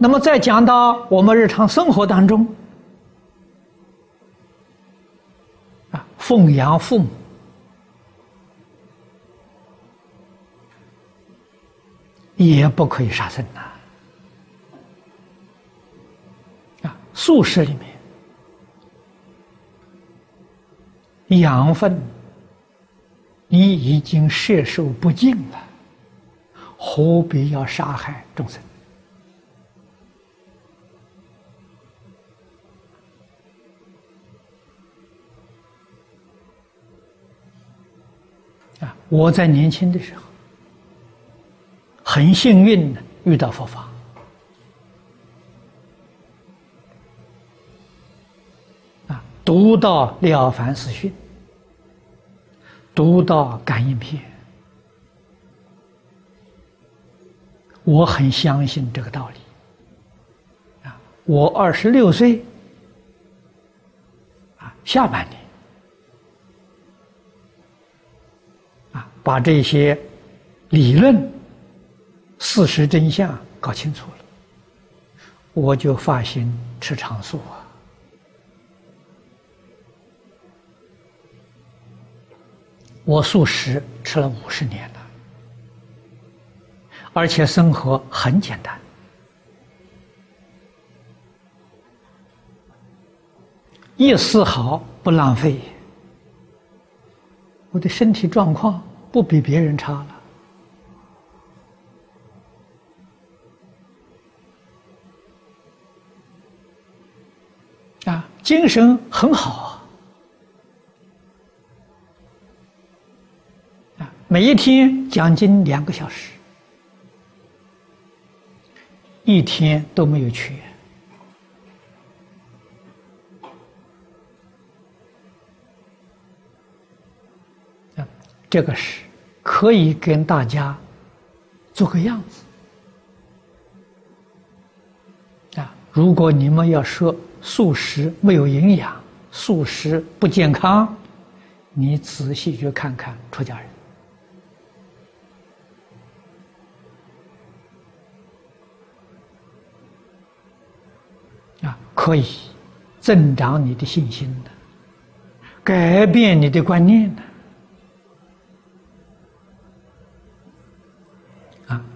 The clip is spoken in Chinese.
那么再讲到我们日常生活当中，啊，奉养父母，也不可以杀生呐。啊，素食里面，养分你已经摄受不尽了，何必要杀害众生？啊！我在年轻的时候，很幸运的遇到佛法，啊，读到《了凡四训》，读到《感应篇》，我很相信这个道理。啊，我二十六岁，啊，下半年。把这些理论、事实真相搞清楚了，我就发心吃长素啊！我素食吃了五十年了，而且生活很简单，一丝毫不浪费，我的身体状况。不比别人差了啊！精神很好啊！每一天讲经两个小时，一天都没有缺啊！这个是。可以跟大家做个样子啊！如果你们要说素食没有营养，素食不健康，你仔细去看看出家人啊，可以增长你的信心的，改变你的观念的。啊。